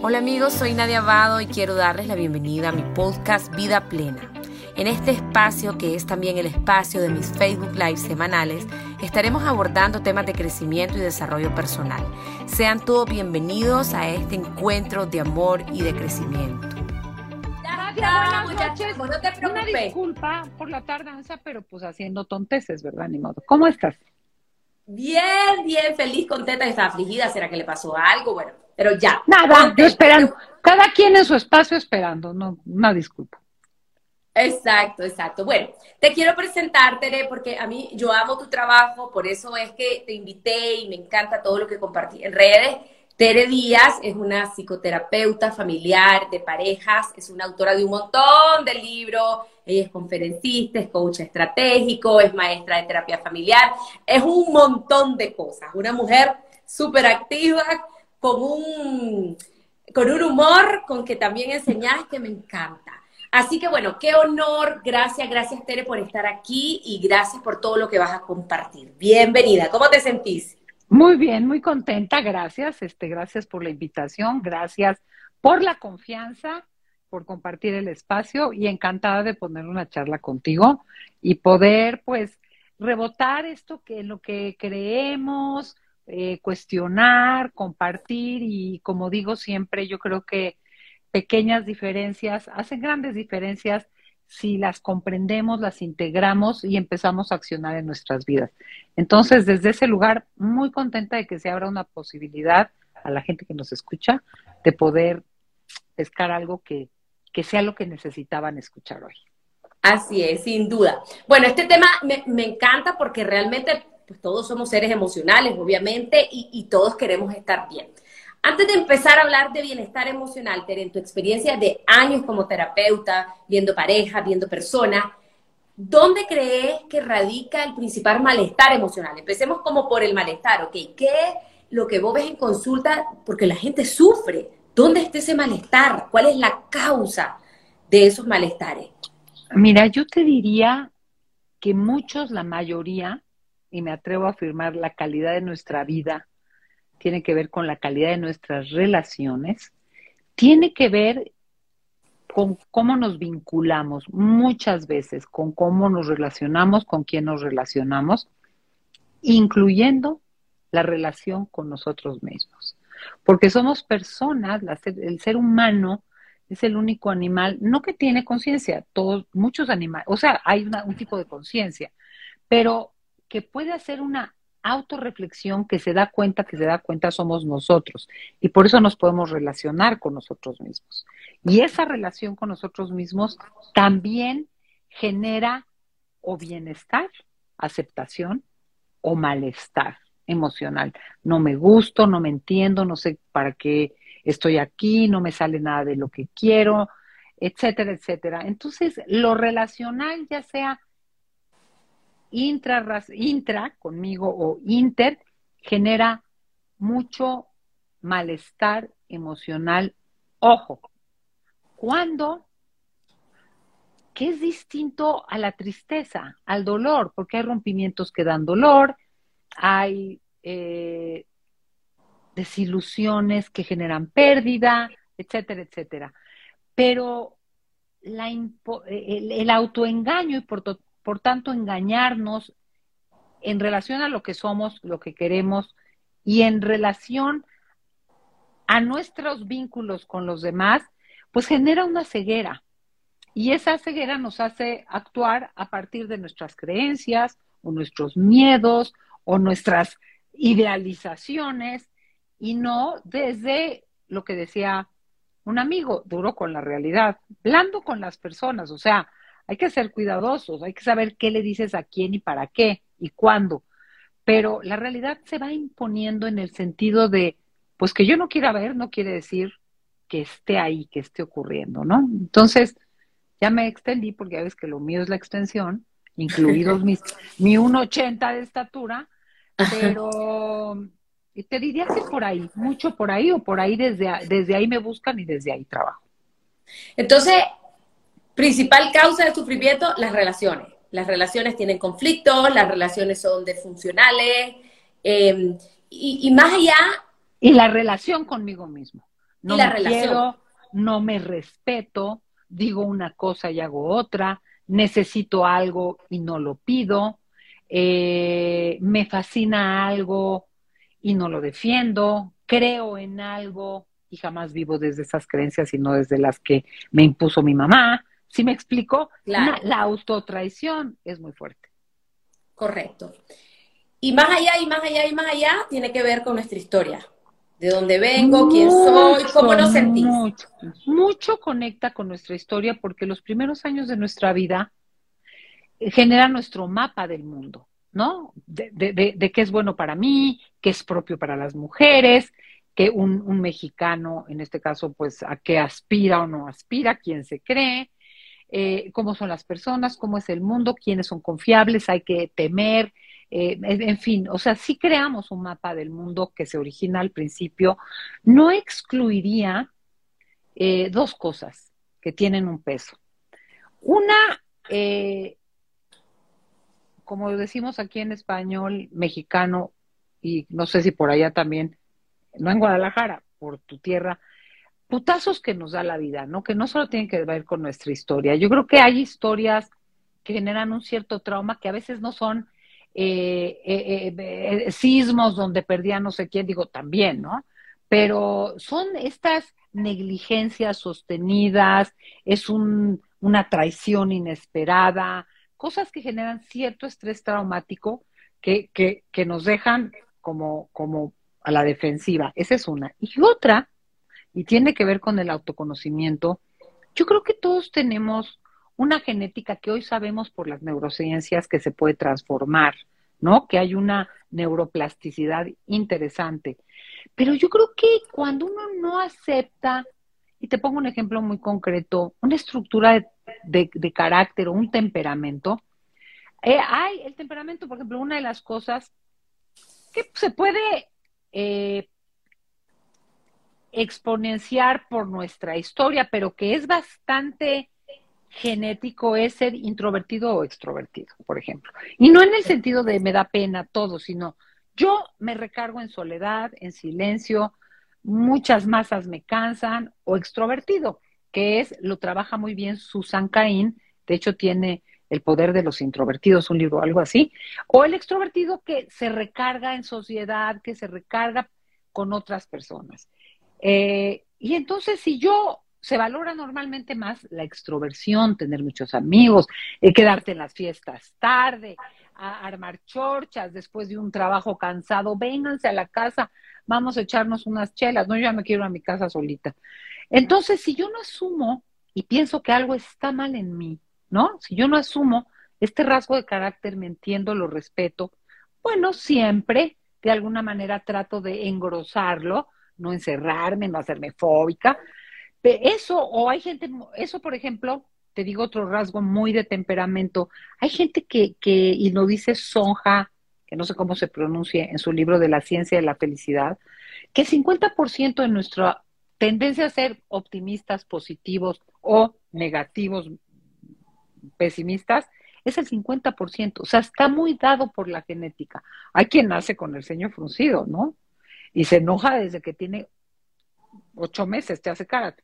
Hola amigos, soy Nadia Abado y quiero darles la bienvenida a mi podcast Vida Plena. En este espacio, que es también el espacio de mis Facebook Live semanales, estaremos abordando temas de crecimiento y desarrollo personal. Sean todos bienvenidos a este encuentro de amor y de crecimiento. Nadia, noches. no te preocupes. Una disculpa por la tardanza, pero pues haciendo tonteces, ¿verdad? Ni modo. ¿Cómo estás? Bien, bien, feliz, contenta, está afligida. ¿Será que le pasó algo? Bueno, pero ya. Nada, yo esperando. Cada quien en su espacio esperando, no, una disculpa. Exacto, exacto. Bueno, te quiero presentar, Tere, porque a mí yo amo tu trabajo, por eso es que te invité y me encanta todo lo que compartí en redes. Tere Díaz es una psicoterapeuta familiar de parejas, es una autora de un montón de libros, ella es conferencista, es coach estratégico, es maestra de terapia familiar, es un montón de cosas. Una mujer súper activa, con un, con un humor con que también enseñas que me encanta. Así que bueno, qué honor, gracias, gracias Tere por estar aquí y gracias por todo lo que vas a compartir. Bienvenida, ¿cómo te sentís? Muy bien, muy contenta, gracias, este, gracias por la invitación, gracias por la confianza, por compartir el espacio y encantada de poner una charla contigo y poder pues rebotar esto que en lo que creemos, eh, cuestionar, compartir y como digo siempre, yo creo que pequeñas diferencias hacen grandes diferencias si las comprendemos, las integramos y empezamos a accionar en nuestras vidas. Entonces, desde ese lugar, muy contenta de que se abra una posibilidad a la gente que nos escucha de poder pescar algo que, que sea lo que necesitaban escuchar hoy. Así es, sin duda. Bueno, este tema me, me encanta porque realmente pues todos somos seres emocionales, obviamente, y, todos queremos estar bien. Antes de empezar a hablar de bienestar emocional, Tere, en tu experiencia de años como terapeuta, viendo parejas, viendo personas, ¿dónde crees que radica el principal malestar emocional? Empecemos como por el malestar, ¿ok? ¿Qué es lo que vos ves en consulta? Porque la gente sufre. ¿Dónde está ese malestar? ¿Cuál es la causa de esos malestares? Mira, yo te diría que muchos, la mayoría, y me atrevo a afirmar, la calidad de nuestra vida tiene que ver con la calidad de nuestras relaciones, tiene que ver con cómo nos vinculamos muchas veces, con cómo nos relacionamos, con quién nos relacionamos, incluyendo la relación con nosotros mismos. Porque somos personas, el ser humano es el único animal, no que tiene conciencia, todos, muchos animales, o sea, hay un tipo de conciencia, pero que puede hacer una autorreflexión que se da cuenta, que se da cuenta somos nosotros. Y por eso nos podemos relacionar con nosotros mismos. Y esa relación con nosotros mismos también genera o bienestar, aceptación o malestar emocional. No me gusto, no me entiendo, no sé para qué estoy aquí, no me sale nada de lo que quiero, etcétera, etcétera. Entonces, lo relacional, ya sea intra, intra conmigo o inter genera mucho malestar emocional. Ojo, cuando que es distinto a la tristeza, al dolor, porque hay rompimientos que dan dolor, hay eh, desilusiones que generan pérdida, etcétera, etcétera. Pero la, el, el, autoengaño y por, por tanto, engañarnos en relación a lo que somos, lo que queremos y en relación a nuestros vínculos con los demás, pues genera una ceguera. Y esa ceguera nos hace actuar a partir de nuestras creencias o nuestros miedos o nuestras idealizaciones y no desde lo que decía un amigo, duro con la realidad, blando con las personas, o sea, hay que ser cuidadosos, hay que saber qué le dices a quién y para qué y cuándo. Pero la realidad se va imponiendo en el sentido de, pues que yo no quiera ver, no quiere decir que esté ahí, que esté ocurriendo, ¿no? Entonces, ya me extendí porque ya ves que lo mío es la extensión, incluidos mis, mi 1,80 de estatura, pero te diría que por ahí, mucho por ahí o por ahí desde, desde ahí me buscan y desde ahí trabajo. Entonces, Principal causa de sufrimiento, las relaciones. Las relaciones tienen conflictos, las relaciones son disfuncionales, em, y, más allá... Y la relación conmigo mismo. no me quiero, no me respeto, digo una cosa y hago otra, necesito algo y no lo pido, eh, me fascina algo y no lo defiendo, creo en algo y jamás vivo desde esas creencias, sino desde las que me impuso mi mamá. ¿Sí me explico? la autotraición es muy fuerte. Correcto. Y más allá, y más allá, y más allá, tiene que ver con nuestra historia. De dónde vengo, quién soy, cómo nos sentís. Mucho, mucho conecta con nuestra historia porque los primeros años de nuestra vida generan nuestro mapa del mundo, ¿no? De, qué es bueno para mí, qué es propio para las mujeres, que un, un, mexicano, en este caso, pues a qué aspira o no aspira, quién se cree, eh, cómo son las personas, cómo es el mundo, quiénes son confiables, hay que temer, eh, en fin, o sea, si creamos un mapa del mundo que se origina al principio, no excluiría eh, dos cosas que tienen un peso. Una, eh, como decimos aquí en español, mexicano, y no sé si por allá también, no en Guadalajara, por tu tierra, putazos que nos da la vida, ¿no? Que no solo tienen que ver con nuestra historia. Yo creo que hay historias que generan un cierto trauma que a veces no son eh, eh, eh, sismos donde perdía no sé quién, digo también, ¿no? Pero son estas negligencias sostenidas, es un, una traición inesperada, cosas que generan cierto estrés traumático que, que, nos dejan como, como a la defensiva. Esa es una. Y otra, y tiene que ver con el autoconocimiento, yo creo que todos tenemos una genética que hoy sabemos por las neurociencias que se puede transformar, ¿no? Que hay una neuroplasticidad interesante. Pero yo creo que cuando uno no acepta, y te pongo un ejemplo muy concreto, una estructura de, carácter o un temperamento, eh, hay el temperamento, por ejemplo, una de las cosas que se puede eh, exponenciar por nuestra historia, pero que es bastante genético es ser introvertido o extrovertido, por ejemplo. Y no en el sentido de me da pena todo, sino yo me recargo en soledad, en silencio, muchas masas me cansan, o extrovertido, que es, lo trabaja muy bien Susan Cain, de hecho tiene El poder de los introvertidos, un libro, algo así, o el extrovertido que se recarga en sociedad, que se recarga con otras personas. Eh, y entonces, si yo se valora normalmente más la extroversión, tener muchos amigos, eh, quedarte en las fiestas tarde, armar chorchas después de un trabajo cansado, vénganse a la casa, vamos a echarnos unas chelas, no, yo ya me quiero a mi casa solita. Entonces, si yo no asumo y pienso que algo está mal en mí, ¿no? Si yo no asumo este rasgo de carácter, me entiendo, lo respeto, bueno, siempre de alguna manera trato de engrosarlo, no encerrarme, no hacerme fóbica, eso, o hay gente, eso por ejemplo, te digo otro rasgo muy de temperamento, hay gente que, y lo dice Sonja, que no sé cómo se pronuncia en su libro de la ciencia de la felicidad, que el 50% de nuestra tendencia a ser optimistas, positivos o negativos, pesimistas, es el 50%. O sea, está muy dado por la genética. Hay quien nace con el ceño fruncido, ¿no? Y se enoja desde que tiene ocho meses, te hace cara.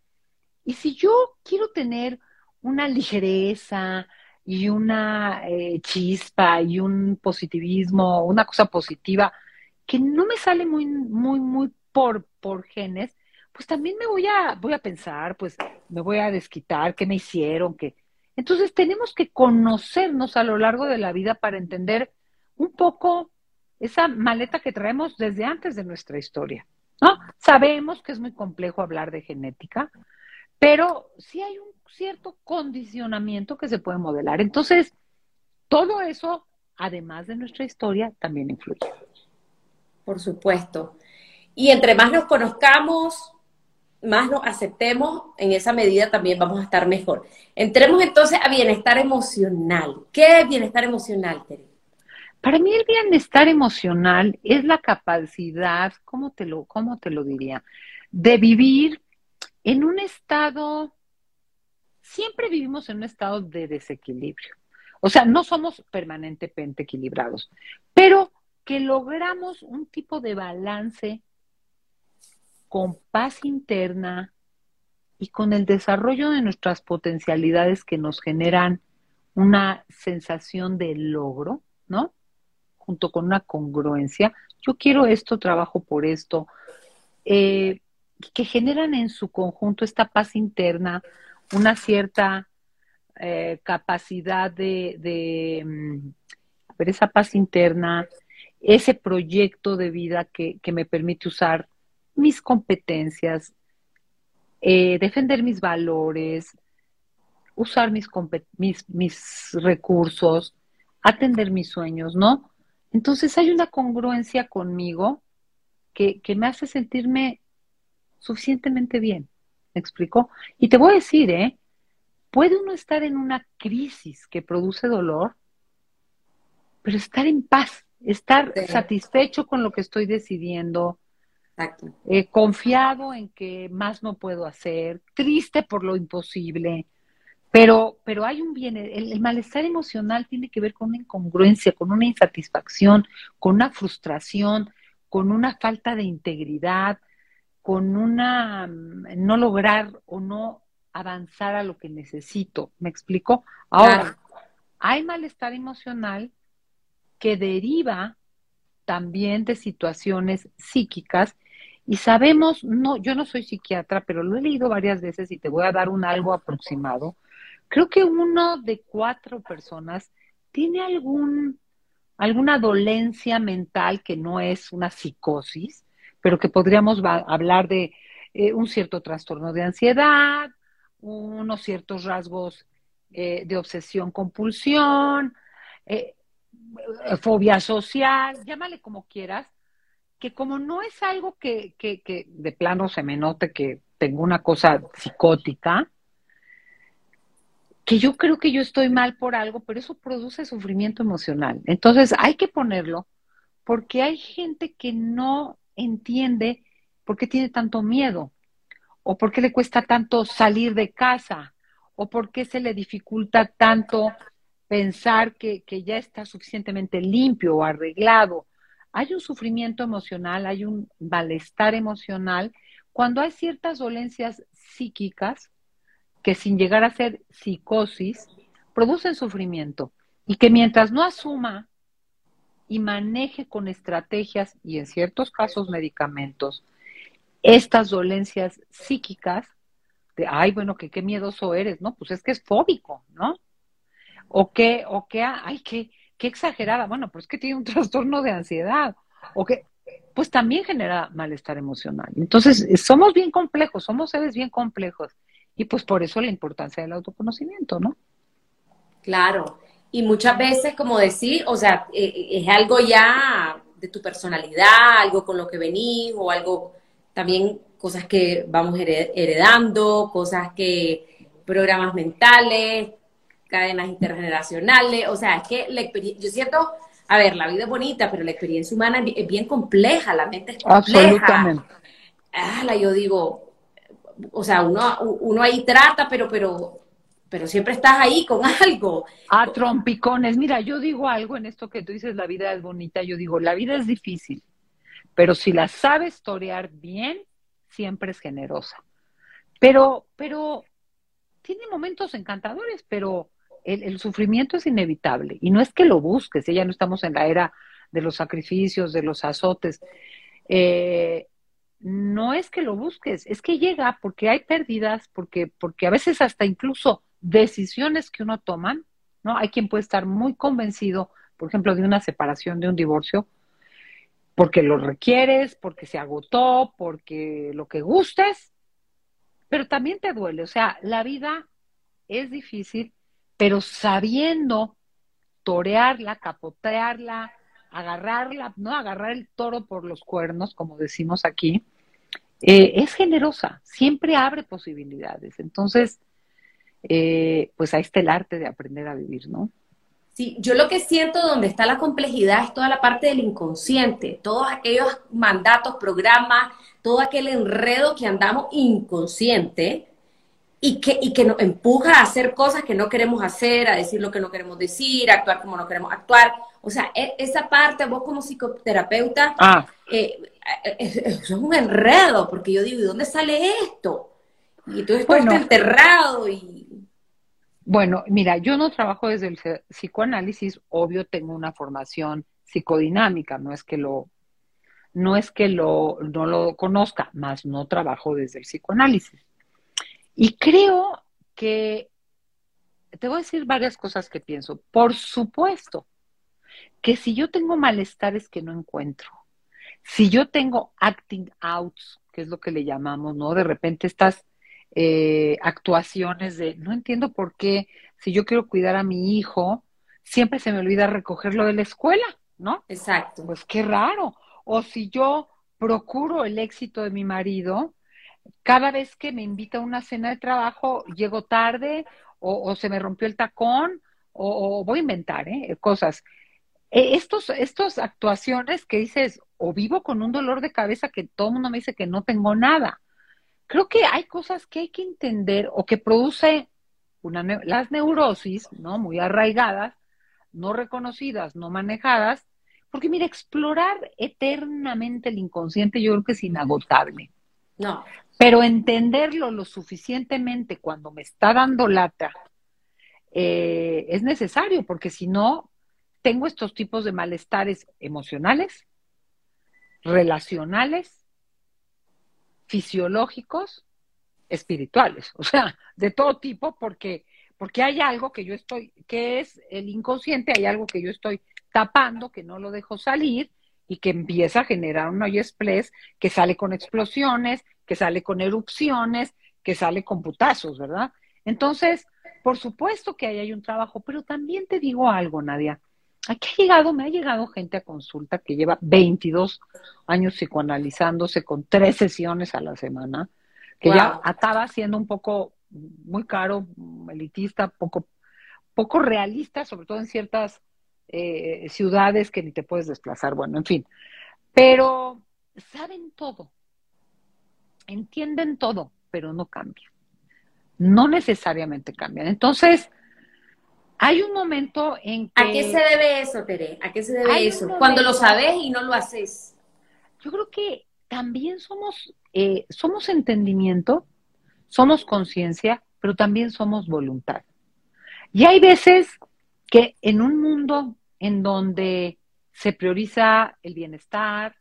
Y si yo quiero tener una ligereza y una eh, chispa y un positivismo, una cosa positiva que no me sale muy, muy, muy por, por genes, pues también me voy a, voy a pensar, pues me voy a desquitar, qué me hicieron, qué. Entonces tenemos que conocernos a lo largo de la vida para entender un poco esa maleta que traemos desde antes de nuestra historia. ¿no? Sabemos que es muy complejo hablar de genética, pero sí hay un cierto condicionamiento que se puede modelar. Entonces, todo eso, además de nuestra historia, también influye. Por supuesto. Y entre más nos conozcamos, más nos aceptemos, en esa medida también vamos a estar mejor. Entremos entonces a bienestar emocional. ¿Qué es bienestar emocional, Tere? Para mí el bienestar emocional es la capacidad, ¿cómo te lo, cómo te lo diría? De vivir en un estado, siempre vivimos en un estado de desequilibrio. O sea, no somos permanentemente equilibrados, pero que logramos un tipo de balance con paz interna y con el desarrollo de nuestras potencialidades que nos generan una sensación de logro, ¿no? Junto con una congruencia. Yo quiero esto, trabajo por esto, eh, que generan en su conjunto esta paz interna, una cierta eh, capacidad de, de mm, ver, esa paz interna, ese proyecto de vida que, me permite usar mis competencias, eh, defender mis valores, usar mis, mis, mis recursos, atender mis sueños, ¿no? Entonces hay una congruencia conmigo que, que, me hace sentirme suficientemente bien. ¿Me explico? Y te voy a decir, ¿eh? Puede uno estar en una crisis que produce dolor, pero estar en paz, estar satisfecho con lo que estoy decidiendo, eh, confiado en que más no puedo hacer, triste por lo imposible, pero, pero hay un bien, el, malestar emocional tiene que ver con una incongruencia, con una insatisfacción, con una frustración, con una falta de integridad, con una mm, no lograr o no avanzar a lo que necesito. ¿Me explico? Ahora, hay malestar emocional que deriva también de situaciones psíquicas y sabemos, no, yo no soy psiquiatra, pero lo he leído varias veces y te voy a dar un algo aproximado. Creo que uno de cuatro personas tiene algún, alguna dolencia mental que no es una psicosis, pero que podríamos hablar de eh, un cierto trastorno de ansiedad, unos ciertos rasgos eh, de obsesión compulsión, eh, fobia social, llámale como quieras, que como no es algo que, que, que de plano se me note que tengo una cosa psicótica, que yo creo que yo estoy mal por algo, pero eso produce sufrimiento emocional. Entonces hay que ponerlo porque hay gente que no entiende por qué tiene tanto miedo o por qué le cuesta tanto salir de casa o por qué se le dificulta tanto pensar que, que ya está suficientemente limpio o arreglado. Hay un sufrimiento emocional, hay un malestar emocional cuando hay ciertas dolencias psíquicas que sin llegar a ser psicosis, producen sufrimiento y que mientras no asuma y maneje con estrategias y en ciertos casos medicamentos estas dolencias psíquicas, de, ay, bueno, que qué miedoso eres, ¿no? Pues es que es fóbico, ¿no? O que, o que, ay, qué, qué exagerada, bueno, pues es que tiene un trastorno de ansiedad, o que, pues también genera malestar emocional. Entonces, somos bien complejos, somos seres bien complejos. Y pues por eso la importancia del autoconocimiento, ¿no? Claro. Y muchas veces, como decir, o sea, eh, eh, es algo ya de tu personalidad, algo con lo que venís, o algo también cosas que vamos heredando, cosas que, programas mentales, cadenas intergeneracionales, o sea, es que la experiencia, yo siento, a ver, la vida es bonita, pero la experiencia humana es bien compleja, la mente es compleja. Absolutamente. Ah, yo digo, o sea, uno, uno ahí trata, pero, pero, pero siempre estás ahí con algo. A trompicones. Mira, yo digo algo en esto que tú dices, la vida es bonita. Yo digo, la vida es difícil, pero si la sabes torear bien, siempre es generosa. Pero, pero, tiene momentos encantadores, pero el, sufrimiento es inevitable. Y no es que lo busques, ya no estamos en la era de los sacrificios, de los azotes. Eh, no es que lo busques, es que llega porque hay pérdidas, porque, porque a veces hasta incluso decisiones que uno toma, ¿no? Hay quien puede estar muy convencido, por ejemplo, de una separación, de un divorcio, porque lo requieres, porque se agotó, porque lo que gustes, pero también te duele. O sea, la vida es difícil, pero sabiendo torearla, capotearla, agarrarla, no agarrar el toro por los cuernos, como decimos aquí, eh, es generosa, siempre abre posibilidades. Entonces, eh, pues ahí está el arte de aprender a vivir, ¿no? Sí, yo lo que siento donde está la complejidad es toda la parte del inconsciente, todos aquellos mandatos, programas, todo aquel enredo que andamos inconsciente y que, y que nos empuja a hacer cosas que no queremos hacer, a decir lo que no queremos decir, a actuar como no queremos actuar. O sea, e, esa parte, vos como psicoterapeuta, ah. eh, eh, eso es un enredo, porque yo digo, ¿y dónde sale esto? Y tú estás enterrado y... Bueno, mira, yo no trabajo desde el psicoanálisis, obvio tengo una formación psicodinámica, no es que lo no es que lo, no lo conozca, más no trabajo desde el psicoanálisis. Y creo que, te voy a decir varias cosas que pienso. Por supuesto que si yo tengo malestares que no encuentro, si yo tengo acting outs, que es lo que le llamamos, ¿no? De repente estas eh, actuaciones de, no entiendo por qué, si yo quiero cuidar a mi hijo, siempre se me olvida recogerlo de la escuela, ¿no? Exacto. Pues qué raro. O si yo procuro el éxito de mi marido, cada vez que me invita a una cena de trabajo, llego tarde o, se me rompió el tacón o, voy a inventar ¿eh? cosas. E, estos, estas actuaciones que dices, o vivo con un dolor de cabeza que todo el mundo me dice que no tengo nada. Creo que hay cosas que hay que entender o que produce una, las neurosis, ¿no? Muy arraigadas, no reconocidas, no manejadas, porque mira, explorar eternamente el inconsciente yo creo que es inagotable. No. Pero entenderlo lo suficientemente cuando me está dando lata eh, es necesario, porque si no, tengo estos tipos de malestares emocionales, relacionales, fisiológicos, espirituales, o sea, de todo tipo, porque, porque hay algo que yo estoy, que es el inconsciente, hay algo que yo estoy tapando, que no lo dejo salir y que empieza a generar un splash que sale con explosiones, que sale con erupciones, que sale con putazos, ¿verdad? Entonces, por supuesto que ahí hay un trabajo, pero también te digo algo, Nadia. Aquí ha llegado, me ha llegado gente a consulta que lleva 22 años psicoanalizándose con tres sesiones a la semana, que ya acaba siendo un poco muy caro, elitista, poco, poco realista, sobre todo en ciertas eh, ciudades que ni te puedes desplazar, bueno, en fin. Pero saben todo, entienden todo, pero no cambian. No necesariamente cambian. Entonces, hay un momento en que... ¿A qué se debe eso, Tere? ¿A qué se debe eso? Cuando lo sabes y no lo haces. Yo creo que también somos, eh, somos entendimiento, somos conciencia, pero también somos voluntad. Y hay veces que en un mundo en donde se prioriza el bienestar,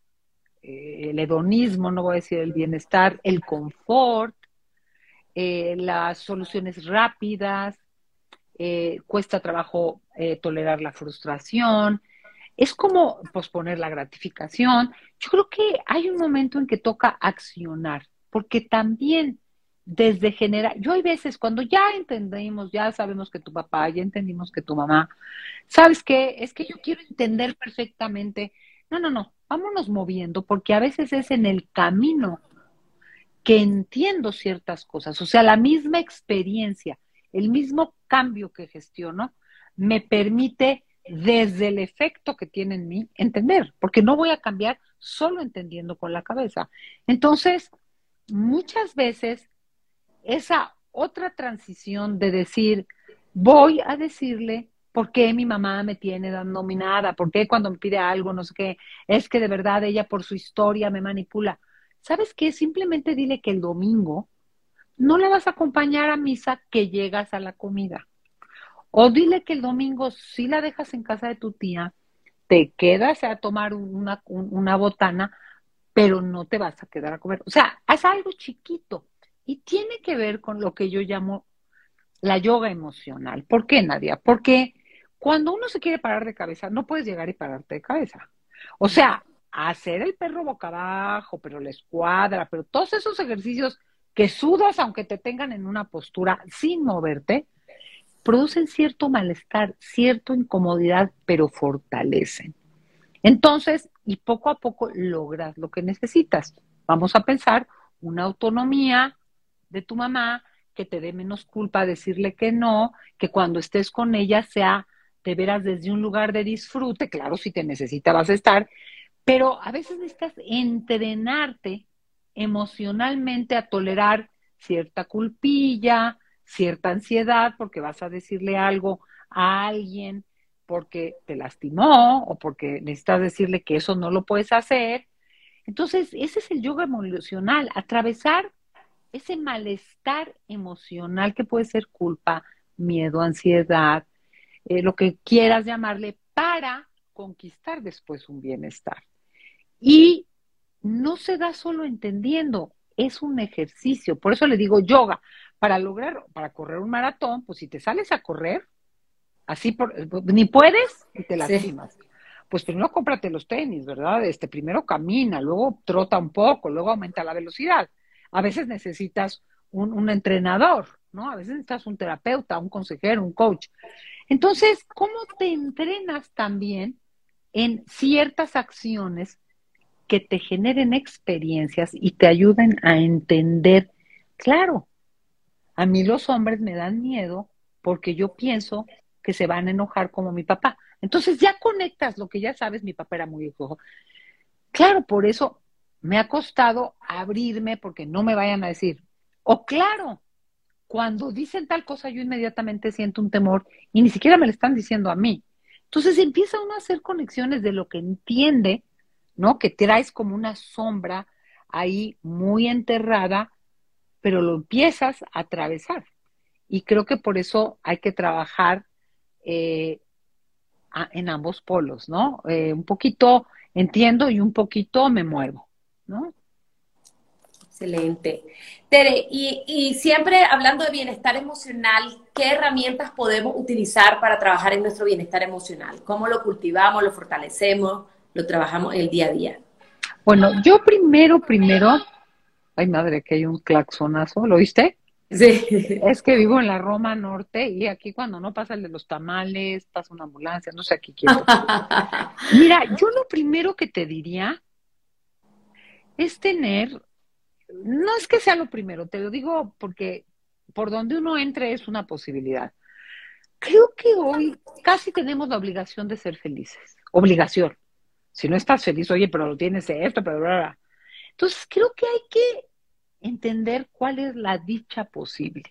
eh, el hedonismo, no voy a decir el bienestar, el confort, eh, las soluciones rápidas, eh, cuesta trabajo tolerar la frustración, es como posponer la gratificación. Yo creo que hay un momento en que toca accionar, porque también desde generar, yo hay veces cuando ya entendimos, ya sabemos que tu papá, ya entendimos que tu mamá, ¿sabes qué? Es que yo quiero entender perfectamente. No, no, no, vámonos moviendo, porque a veces es en el camino que entiendo ciertas cosas, o sea, la misma experiencia, el mismo cambio que gestiono, me permite desde el efecto que tiene en mí entender, porque no voy a cambiar solo entendiendo con la cabeza. Entonces, muchas veces esa otra transición de decir, voy a decirle por qué mi mamá me tiene dominada, por qué cuando me pide algo, no sé qué, es que de verdad ella por su historia me manipula. ¿Sabes qué? Simplemente dile que el domingo no la vas a acompañar a misa que llegas a la comida. O dile que el domingo sí la dejas en casa de tu tía, te quedas a tomar una, una botana, pero no te vas a quedar a comer. O sea, haz algo chiquito y tiene que ver con lo que yo llamo la yoga emocional. ¿Por qué, Nadia? Porque cuando uno se quiere parar de cabeza, no puedes llegar y pararte de cabeza. O sea, hacer el perro boca abajo, pero la escuadra, pero todos esos ejercicios que sudas aunque te tengan en una postura sin moverte, producen cierto malestar, cierta incomodidad, pero fortalecen. Entonces, y poco a poco logras lo que necesitas. Vamos a pensar una autonomía, de tu mamá, que te dé menos culpa decirle que no, que cuando estés con ella sea de veras desde un lugar de disfrute, claro, si te necesita vas a estar, pero a veces necesitas entrenarte emocionalmente a tolerar cierta culpilla, cierta ansiedad porque vas a decirle algo a alguien porque te lastimó o porque necesitas decirle que eso no lo puedes hacer. Entonces, ese es el yoga emocional, atravesar ese malestar emocional que puede ser culpa, miedo, ansiedad, eh, lo que quieras llamarle, para conquistar después un bienestar. Y no se da solo entendiendo, es un ejercicio. Por eso le digo yoga. Para lograr, para correr un maratón, pues si te sales a correr, así por, ni puedes y te lastimas. Pues primero cómprate los tenis, ¿verdad? Este, primero camina, luego trota un poco, luego aumenta la velocidad. A veces necesitas un, un entrenador, ¿no? A veces necesitas un terapeuta, un consejero, un coach. Entonces, ¿cómo te entrenas también en ciertas acciones que te generen experiencias y te ayuden a entender, claro, a mí los hombres me dan miedo porque yo pienso que se van a enojar como mi papá. Entonces ya conectas lo que ya sabes, mi papá era muy hijo. Claro, por eso me ha costado abrirme porque no me vayan a decir, o claro, cuando dicen tal cosa yo inmediatamente siento un temor y ni siquiera me lo están diciendo a mí. Entonces empieza uno a hacer conexiones de lo que entiende, ¿no? Que traes como una sombra ahí muy enterrada, pero lo empiezas a atravesar. Y creo que por eso hay que trabajar eh, en ambos polos, ¿no? Eh, un poquito entiendo y un poquito me muevo, ¿no? Excelente. Tere, y, siempre hablando de bienestar emocional, ¿qué herramientas podemos utilizar para trabajar en nuestro bienestar emocional? ¿Cómo lo cultivamos, lo fortalecemos, lo trabajamos el día a día? Bueno, yo primero, primero, ay madre, que hay un claxonazo, ¿lo viste? Sí. Es que vivo en la Roma Norte y aquí cuando no pasa el de los tamales, pasa una ambulancia, no sé, aquí quiero. Mira, yo lo primero que te diría es tener no es que sea lo primero, te lo digo porque por donde uno entre es una posibilidad. Creo que hoy casi tenemos la obligación de ser felices. Obligación. Si no estás feliz, oye, pero lo tienes esto, pero bla, Entonces, creo que hay que entender cuál es la dicha posible.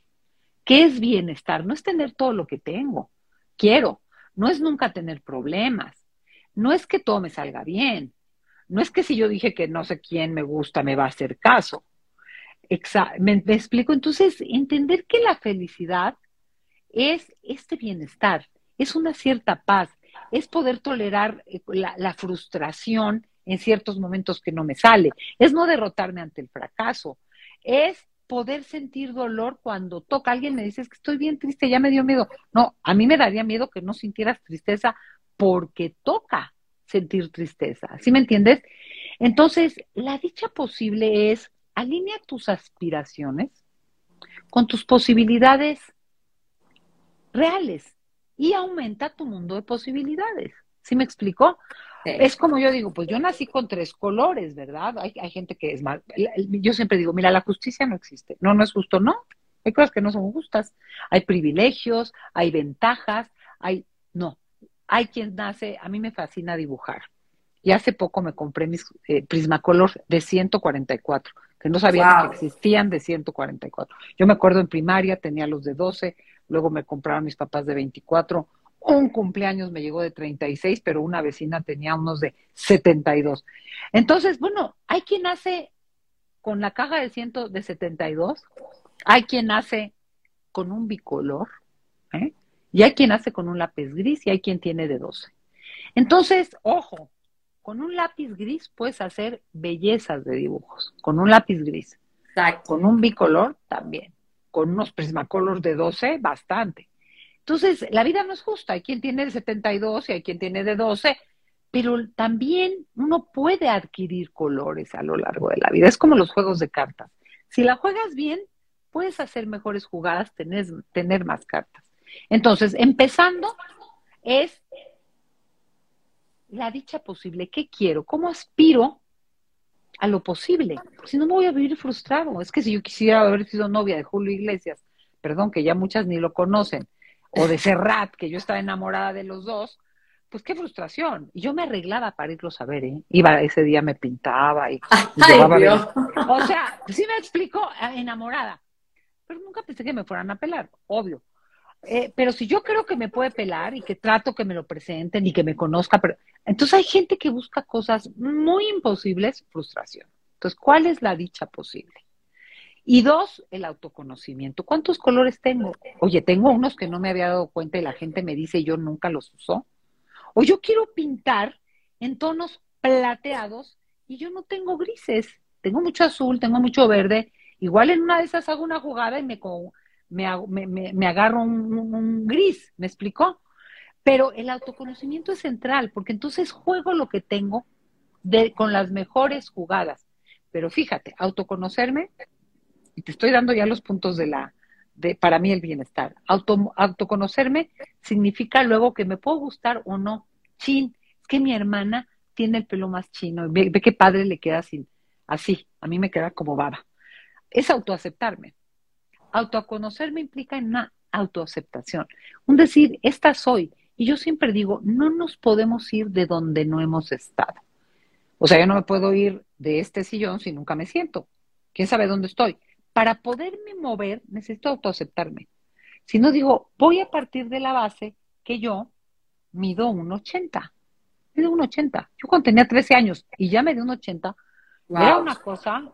¿Qué es bienestar? No es tener todo lo que tengo, quiero. No es nunca tener problemas. No es que todo me salga bien. No es que si yo dije que no sé quién me gusta, me va a hacer caso. Me, explico. Entonces, entender que la felicidad es este bienestar, es una cierta paz, es poder tolerar eh, la, frustración en ciertos momentos que no me sale, es no derrotarme ante el fracaso, es poder sentir dolor cuando toca. Alguien me dice, que estoy bien triste, ya me dio miedo. No, a mí me daría miedo que no sintieras tristeza porque toca sentir tristeza. ¿Sí me entiendes? Entonces, la dicha posible es alinea tus aspiraciones con tus posibilidades reales y aumenta tu mundo de posibilidades. ¿Sí me explicó? Es como yo digo, pues yo nací con tres colores, ¿verdad? Hay, hay gente que es mal. Yo siempre digo, mira, la justicia no existe. No, no es justo, no. Hay cosas que no son justas. Hay privilegios, hay ventajas, hay. No. Hay quien nace, a mí me fascina dibujar. Y hace poco me compré mis eh, Prismacolor de 144 que no sabían que existían de 144. Yo me acuerdo en primaria tenía los de 12, luego me compraron mis papás de 24, un cumpleaños me llegó de 36, pero una vecina tenía unos de 72. Entonces, bueno, hay quien hace con la caja de, ciento, de 72, hay quien hace con un bicolor, ¿eh? y hay quien hace con un lápiz gris y hay quien tiene de 12. Entonces, ojo, con un lápiz gris puedes hacer bellezas de dibujos, con un lápiz gris. Con un bicolor también. Con unos prismacolor de 12, bastante. Entonces, la vida no es justa. Hay quien tiene de 72 y hay quien tiene de 12, pero también uno puede adquirir colores a lo largo de la vida. Es como los juegos de cartas. Si la juegas bien, puedes hacer mejores jugadas, tener más cartas. Entonces, empezando, es la dicha posible. ¿Qué quiero? ¿Cómo aspiro a lo posible? Si no me voy a vivir frustrado. Es que si yo quisiera haber sido novia de Julio Iglesias, perdón, que ya muchas ni lo conocen, o de Serrat, que yo estaba enamorada de los dos, pues qué frustración. Y yo me arreglaba para irlos a ver, ¿eh? Iba ese día, me pintaba y, Ay, O sea, sí me explico, enamorada. pero nunca pensé que me fueran a pelar, obvio. Eh, pero si yo creo que me puede pelar y que trato que me lo presenten y que me conozca, pero entonces hay gente que busca cosas muy imposibles, frustración. Entonces, ¿cuál es la dicha posible? Y dos, el autoconocimiento. ¿Cuántos colores tengo? Oye, tengo unos que no me había dado cuenta y la gente me dice yo nunca los uso. O yo quiero pintar en tonos plateados y yo no tengo grises. Tengo mucho azul, tengo mucho verde. Igual en una de esas hago una jugada y me, me, me, agarro un, gris, ¿me explicó? Pero el autoconocimiento es central, porque entonces juego lo que tengo de, con las mejores jugadas. Pero fíjate, autoconocerme, y te estoy dando ya los puntos de la, de, para mí el bienestar. Auto, autoconocerme significa luego que me puedo gustar o no. Chin, es que mi hermana tiene el pelo más chino, ve, ve qué padre le queda así, así, a mí me queda como baba. Es autoaceptarme. Autoconocerme implica una autoaceptación. Un decir, esta soy. Y yo siempre digo, no nos podemos ir de donde no hemos estado. O sea, yo no me puedo ir de este sillón si nunca me siento. ¿Quién sabe dónde estoy? Para poderme mover, necesito autoaceptarme. Si no digo, voy a partir de la base que yo mido un 80. Mido un 80. Yo cuando tenía 13 años y ya me dio un 80, era una cosa,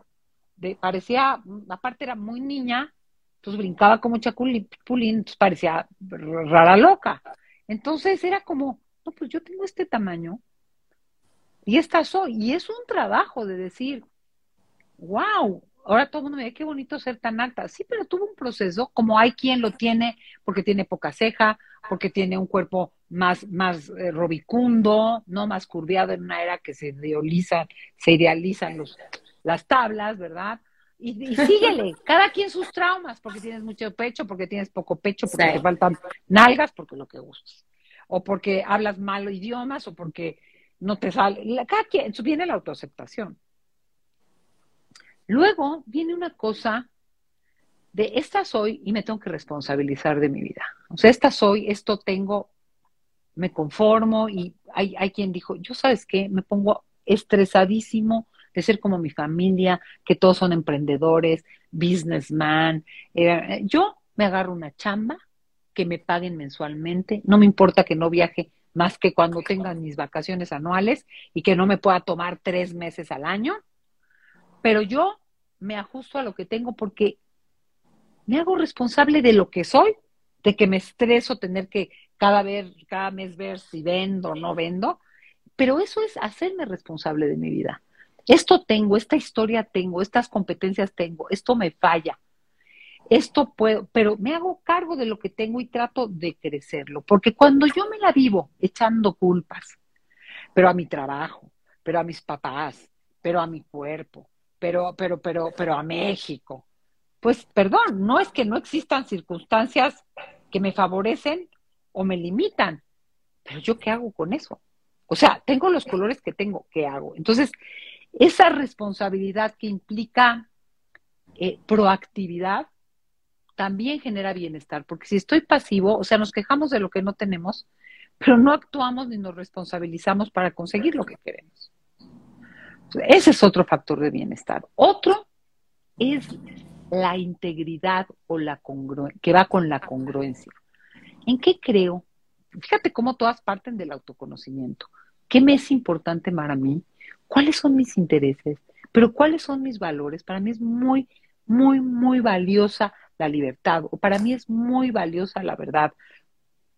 de, parecía, aparte era muy niña, pues brincaba como chapulín, pues parecía rara loca. Entonces era como, no, pues yo tengo este tamaño y esta soy. Y es un trabajo de decir, wow, ahora todo el mundo me dice, qué bonito ser tan alta. Sí, pero tuvo un proceso, como hay quien lo tiene porque tiene poca ceja, porque tiene un cuerpo más, más eh, robicundo, no más curviado en una era que se idealizan, se idealizan los, las tablas, ¿verdad? Y, síguele, cada quien sus traumas, porque tienes mucho pecho, porque tienes poco pecho, porque te faltan nalgas, porque lo que gustas. O porque hablas mal idiomas, o porque no te sale. Cada quien, viene la autoaceptación. Luego viene una cosa de esta soy y me tengo que responsabilizar de mi vida. O sea, esta soy, esto tengo, me conformo y hay, hay quien dijo, yo sabes qué, me pongo estresadísimo de ser como mi familia, que todos son emprendedores, businessman. Eh, yo me agarro una chamba, que me paguen mensualmente, no me importa que no viaje más que cuando tengan mis vacaciones anuales y que no me pueda tomar tres meses al año, pero yo me ajusto a lo que tengo porque me hago responsable de lo que soy, de que me estreso tener que cada, vez, cada mes ver si vendo o no vendo, pero eso es hacerme responsable de mi vida esto tengo, esta historia tengo, estas competencias tengo, esto me falla, esto puedo, pero me hago cargo de lo que tengo y trato de crecerlo, porque cuando yo me la vivo echando culpas, pero a mi trabajo, pero a mis papás, pero a mi cuerpo, pero, pero, pero, pero a México, pues perdón, no es que no existan circunstancias que me favorecen o me limitan, pero yo qué hago con eso? O sea, tengo los colores que tengo, ¿qué hago? Entonces, esa responsabilidad que implica eh, proactividad también genera bienestar, porque si estoy pasivo, o sea, nos quejamos de lo que no tenemos, pero no actuamos ni nos responsabilizamos para conseguir lo que queremos. Ese es otro factor de bienestar. Otro es la integridad o la congruencia, que va con la congruencia. ¿En qué creo? Fíjate cómo todas parten del autoconocimiento. ¿Qué me es importante para mí? Cuáles son mis intereses, pero cuáles son mis valores. Para mí es muy, muy, muy valiosa la libertad, o para mí es muy valiosa la verdad,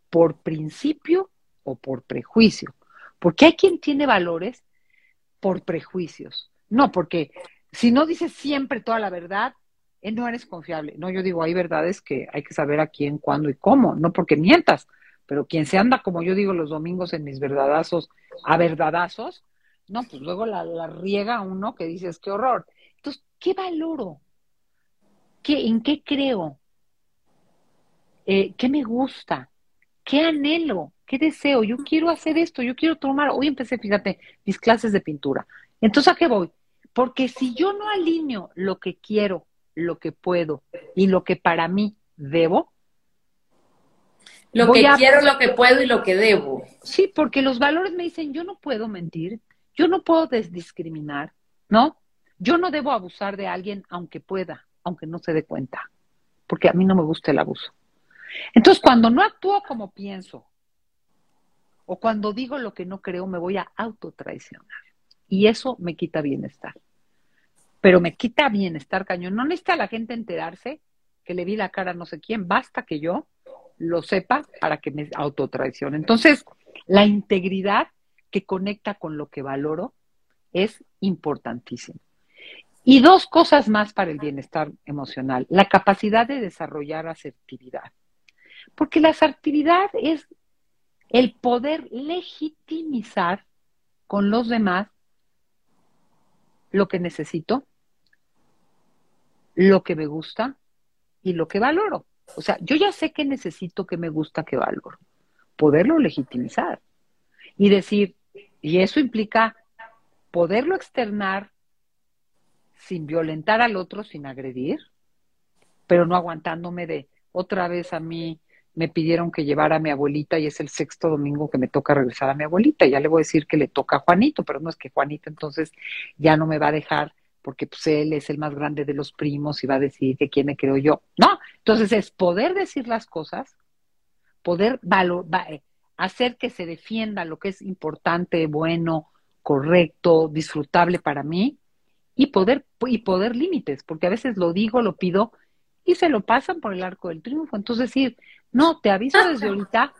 por principio o por prejuicio. Porque hay quien tiene valores por prejuicios. No, porque si no dices siempre toda la verdad, eh, no eres confiable. No, yo digo, hay verdades que hay que saber a quién, cuándo y cómo, no porque mientas, pero quien se anda, como yo digo los domingos en mis verdadazos, a verdadazos, no, pues luego la, riega uno que dices, qué horror. Entonces, ¿qué valoro? ¿Qué, ¿En qué creo? Eh, ¿Qué me gusta? ¿Qué anhelo? ¿Qué deseo? Yo quiero hacer esto, yo quiero tomar, hoy empecé, fíjate, mis clases de pintura. Entonces, ¿a qué voy? Porque si yo no alineo lo que quiero, lo que puedo y lo que para mí debo, lo que quiero, lo que puedo y lo que debo. Sí, porque los valores me dicen, yo no puedo mentir, yo no puedo discriminar, ¿no? Yo no debo abusar de alguien aunque pueda, aunque no se dé cuenta. porque a mí no me gusta el abuso. Entonces, cuando no actúo como pienso, o cuando digo lo que no creo, me voy a autotraicionar. Y eso me quita bienestar. Pero me quita bienestar cañón. No necesita la gente enterarse que le vi la cara a no sé quién, basta que yo lo sepa para que me autotraicione. Entonces, la integridad que conecta con lo que valoro es importantísimo. Y dos cosas más para el bienestar emocional. La capacidad de desarrollar asertividad. Porque la asertividad es el poder legitimizar con los demás lo que necesito, lo que me gusta y lo que valoro. O sea, yo ya sé que necesito, que me gusta, que valoro. Poderlo legitimizar y decir, y eso implica poderlo externar sin violentar al otro, sin agredir, pero no aguantándome de otra vez a mí me pidieron que llevara a mi abuelita y es el sexto domingo que me toca regresar a mi abuelita. Ya le voy a decir que le toca a Juanito, pero no es que Juanito entonces ya no me va a dejar porque pues él es el más grande de los primos y va a decir que quién me creo yo. No, entonces es poder decir las cosas, poder eh, hacer que se defienda lo que es importante, bueno, correcto, disfrutable para mí y poder y poder límites, porque a veces lo digo, lo pido y se lo pasan por el arco del triunfo. Entonces decir, no, te aviso desde ahorita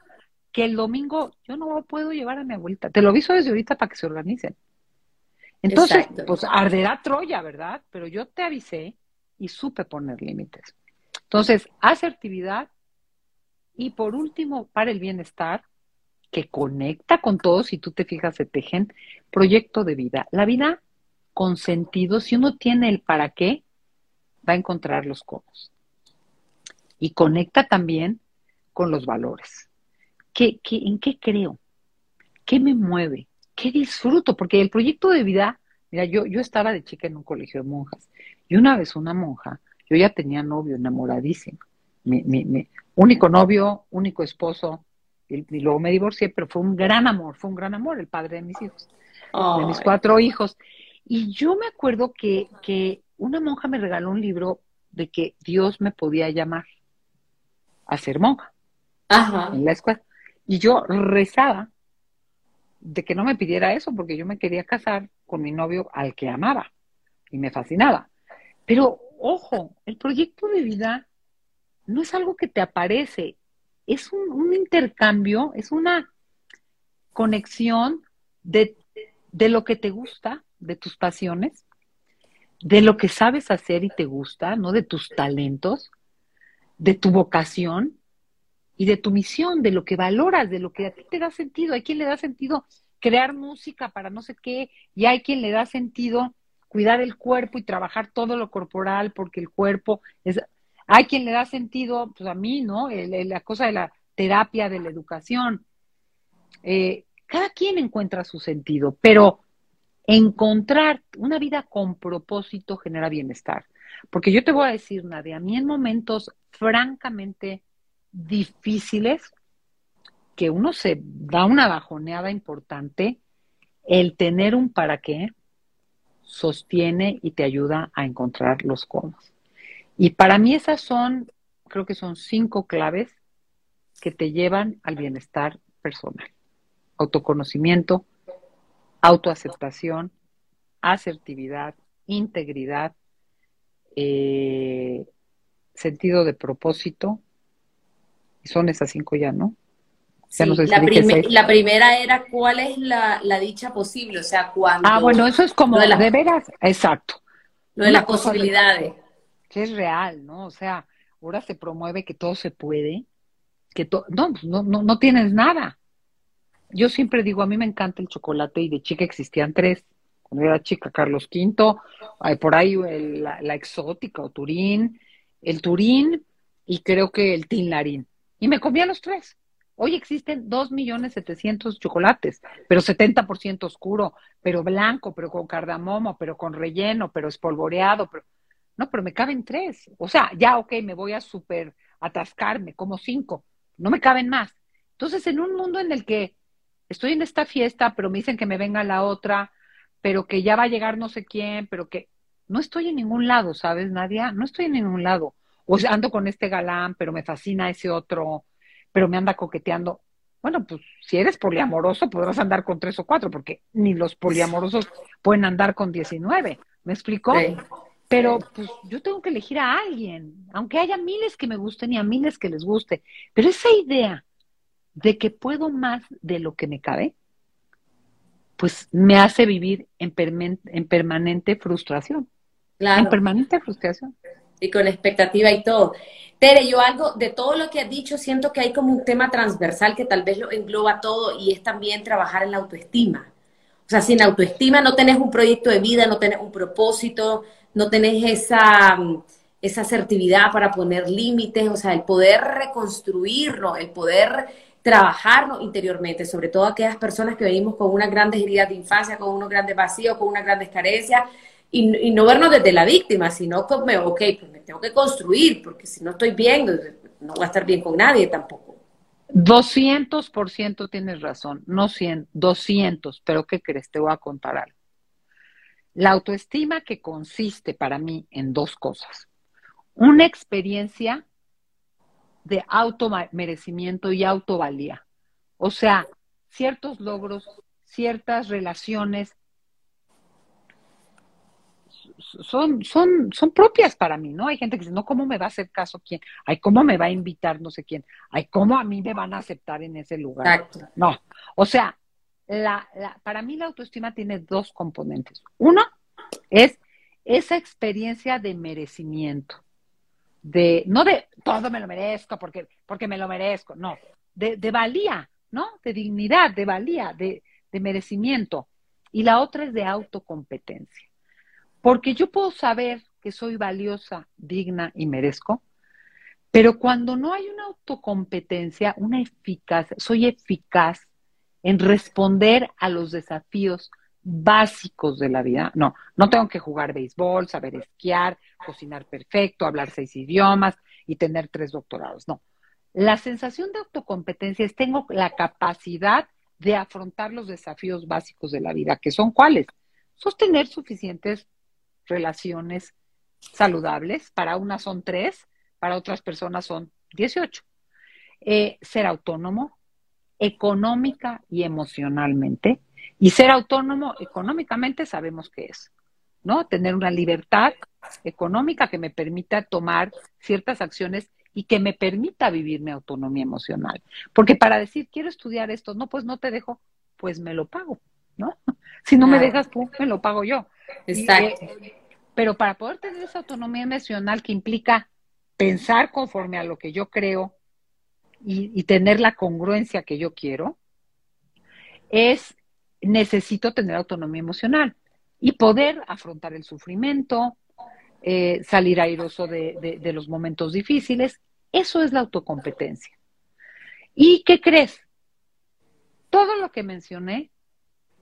que el domingo yo no puedo llevar a mi abuelita. Te lo aviso desde ahorita para que se organicen. Entonces, pues arderá Troya, ¿verdad? Pero yo te avisé y supe poner límites. Entonces, asertividad y por último, para el bienestar, que conecta con todos, si tú te fijas, se tejen, proyecto de vida. La vida con sentido, si uno tiene el para qué, va a encontrar los cómo. Y conecta también con los valores. ¿Qué, qué, en qué creo? ¿Qué me mueve? ¿Qué disfruto? Porque el proyecto de vida, mira, yo, yo estaba de chica en un colegio de monjas y una vez una monja, yo ya tenía novio enamoradísimo, mi, mi, único novio, único esposo, y, luego me divorcié, pero fue un gran amor, fue un gran amor el padre de mis hijos, de mis cuatro hijos. Y yo me acuerdo que, que una monja me regaló un libro de que Dios me podía llamar a ser monja en la escuela. Y yo rezaba de que no me pidiera eso porque yo me quería casar con mi novio al que amaba y me fascinaba. Pero ojo, el proyecto de vida no es algo que te aparece, es un, intercambio, es una conexión de, de lo que te gusta, de tus pasiones, de lo que sabes hacer y te gusta, ¿no? De tus talentos, de tu vocación y de tu misión, de lo que valoras, de lo que a ti te da sentido. Hay quien le da sentido crear música para no sé qué, y hay quien le da sentido cuidar el cuerpo y trabajar todo lo corporal, porque el cuerpo es... Hay quien le da sentido, pues a mí, ¿no? la cosa de la terapia, de la educación. Eh, cada quien encuentra su sentido, pero encontrar una vida con propósito genera bienestar. Porque yo te voy a decir, Nadia, a mí en momentos francamente difíciles, que uno se da una bajoneada importante, el tener un para qué sostiene y te ayuda a encontrar los cómo. Y para mí esas son, creo que son cinco claves que te llevan al bienestar personal. Autoconocimiento, autoaceptación, asertividad, integridad, eh, sentido de propósito, son esas cinco ya, ¿no? la, primera era cuál es la, dicha posible, o sea, cuando... Ah, bueno, eso es como de, veras, exacto. Lo de las posibilidades. Que es real, ¿no? O sea, ahora se promueve que todo se puede, que todo, no, no, no, no tienes nada. Yo siempre digo, a mí me encanta el chocolate y de chica existían tres. Cuando era chica, Carlos V, por ahí la, la, exótica o Turín, el Turín y creo que el Tinlarín. Y me comía los tres. Hoy existen dos millones setecientos chocolates, pero 70% oscuro, pero blanco, pero con cardamomo, pero con relleno, pero espolvoreado, pero... No, pero me caben tres. O sea, ya, ok, me voy a super atascarme, como cinco. No me caben más. Entonces, en un mundo en el que estoy en esta fiesta, pero me dicen que me venga la otra, pero que ya va a llegar no sé quién, pero que no estoy en ningún lado, ¿sabes, Nadia? No estoy en ningún lado o ando con este galán, pero me fascina ese otro, pero me anda coqueteando. Bueno, pues si eres poliamoroso podrás andar con tres o cuatro, porque ni los poliamorosos pueden andar con 19. ¿Me explicó? Pero pues yo tengo que elegir a alguien, aunque haya miles que me gusten y a miles que les guste. Pero esa idea de que puedo más de lo que me cabe, pues me hace vivir en, en permanente frustración. Claro. En permanente frustración. Y con expectativa y todo. Tere, yo algo de todo lo que has dicho, siento que hay como un tema transversal que tal vez lo engloba todo y es también trabajar en la autoestima. O sea, sin autoestima no tenés un proyecto de vida, no tenés un propósito, no tenés esa, esa asertividad para poner límites, o sea, el poder reconstruirlo, el poder trabajarlo interiormente, sobre todo aquellas personas que venimos con unas grandes heridas de infancia, con unos grandes vacíos, con unas grandes carencias, y, no vernos desde la víctima, sino como, ok, pues me tengo que construir, porque si no estoy bien, no voy a estar bien con nadie tampoco. 200% tienes razón, no 100, 200, pero ¿qué crees? Te voy a contar algo. La autoestima que consiste para mí en dos cosas. Una experiencia de automerecimiento y autovalía. O sea, ciertos logros, ciertas relaciones son, son, son propias para mí, ¿no? Hay gente que dice, no, ¿cómo me va a hacer caso quién? Ay, ¿cómo me va a invitar no sé quién? Ay, ¿cómo a mí me van a aceptar en ese lugar? No, o sea, la, la, para mí la autoestima tiene dos componentes. Uno es esa experiencia de merecimiento de, no de todo me lo merezco porque, porque me lo merezco, no, de, de valía, ¿no? De dignidad, de valía, de, de merecimiento. Y la otra es de autocompetencia. Porque yo puedo saber que soy valiosa, digna y merezco, pero cuando no hay una autocompetencia, una eficaz, soy eficaz en responder a los desafíos básicos de la vida. No, no tengo que jugar béisbol, saber esquiar, cocinar perfecto, hablar seis idiomas y tener tres doctorados. No. La sensación de autocompetencia es tengo la capacidad de afrontar los desafíos básicos de la vida, que son cuáles? Sostener suficientes relaciones saludables. Para unas son tres, para otras personas son 18. Eh, ser autónomo económica y emocionalmente y ser autónomo económicamente sabemos qué es, ¿no? Tener una libertad económica que me permita tomar ciertas acciones y que me permita vivir mi autonomía emocional. Porque para decir, quiero estudiar esto, no, pues no te dejo, pues me lo pago, ¿no? Si no me dejas tú, me lo pago yo. Exacto. Eh, pero para poder tener esa autonomía emocional que implica pensar conforme a lo que yo creo y, y tener la congruencia que yo quiero, es necesito tener autonomía emocional y poder afrontar el sufrimiento, eh, salir airoso de, de, los momentos difíciles. Eso es la autocompetencia. ¿Y qué crees? Todo lo que mencioné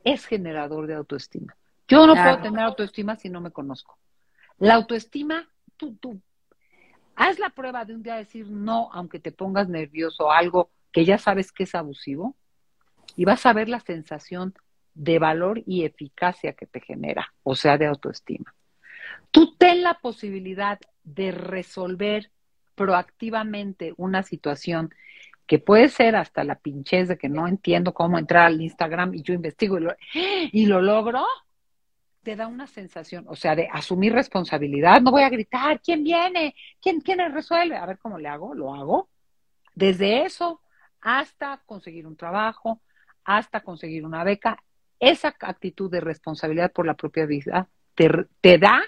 es generador de autoestima. Yo no puedo tener autoestima si no me conozco. La autoestima, tú, tú, haz la prueba de un día decir no, aunque te pongas nervioso, algo que ya sabes que es abusivo, y vas a ver la sensación de valor y eficacia que te genera, o sea, de autoestima. Tú ten la posibilidad de resolver proactivamente una situación que puede ser hasta la pinchez de que no entiendo cómo entrar al Instagram y yo investigo y lo, y lo logro, te da una sensación, o sea, de asumir responsabilidad. No voy a gritar, ¿quién viene? ¿Quién, quién resuelve? A ver cómo le hago, lo hago. Desde eso hasta conseguir un trabajo, hasta conseguir una beca, esa actitud de responsabilidad por la propia vida te, da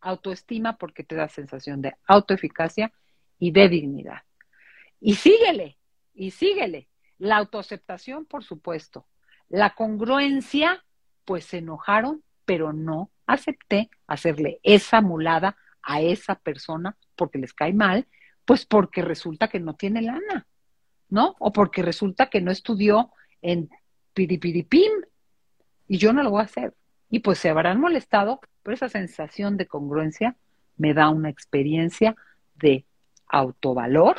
autoestima porque te da sensación de autoeficacia y de dignidad. Y síguele, y síguele. La autoaceptación, por supuesto. La congruencia, pues se enojaron, pero no acepté hacerle esa mulada a esa persona porque les cae mal, pues porque resulta que no tiene lana, ¿no? O porque resulta que no estudió en piripiripim y yo no lo voy a hacer. Y pues se habrán molestado, pero esa sensación de congruencia me da una experiencia de autovalor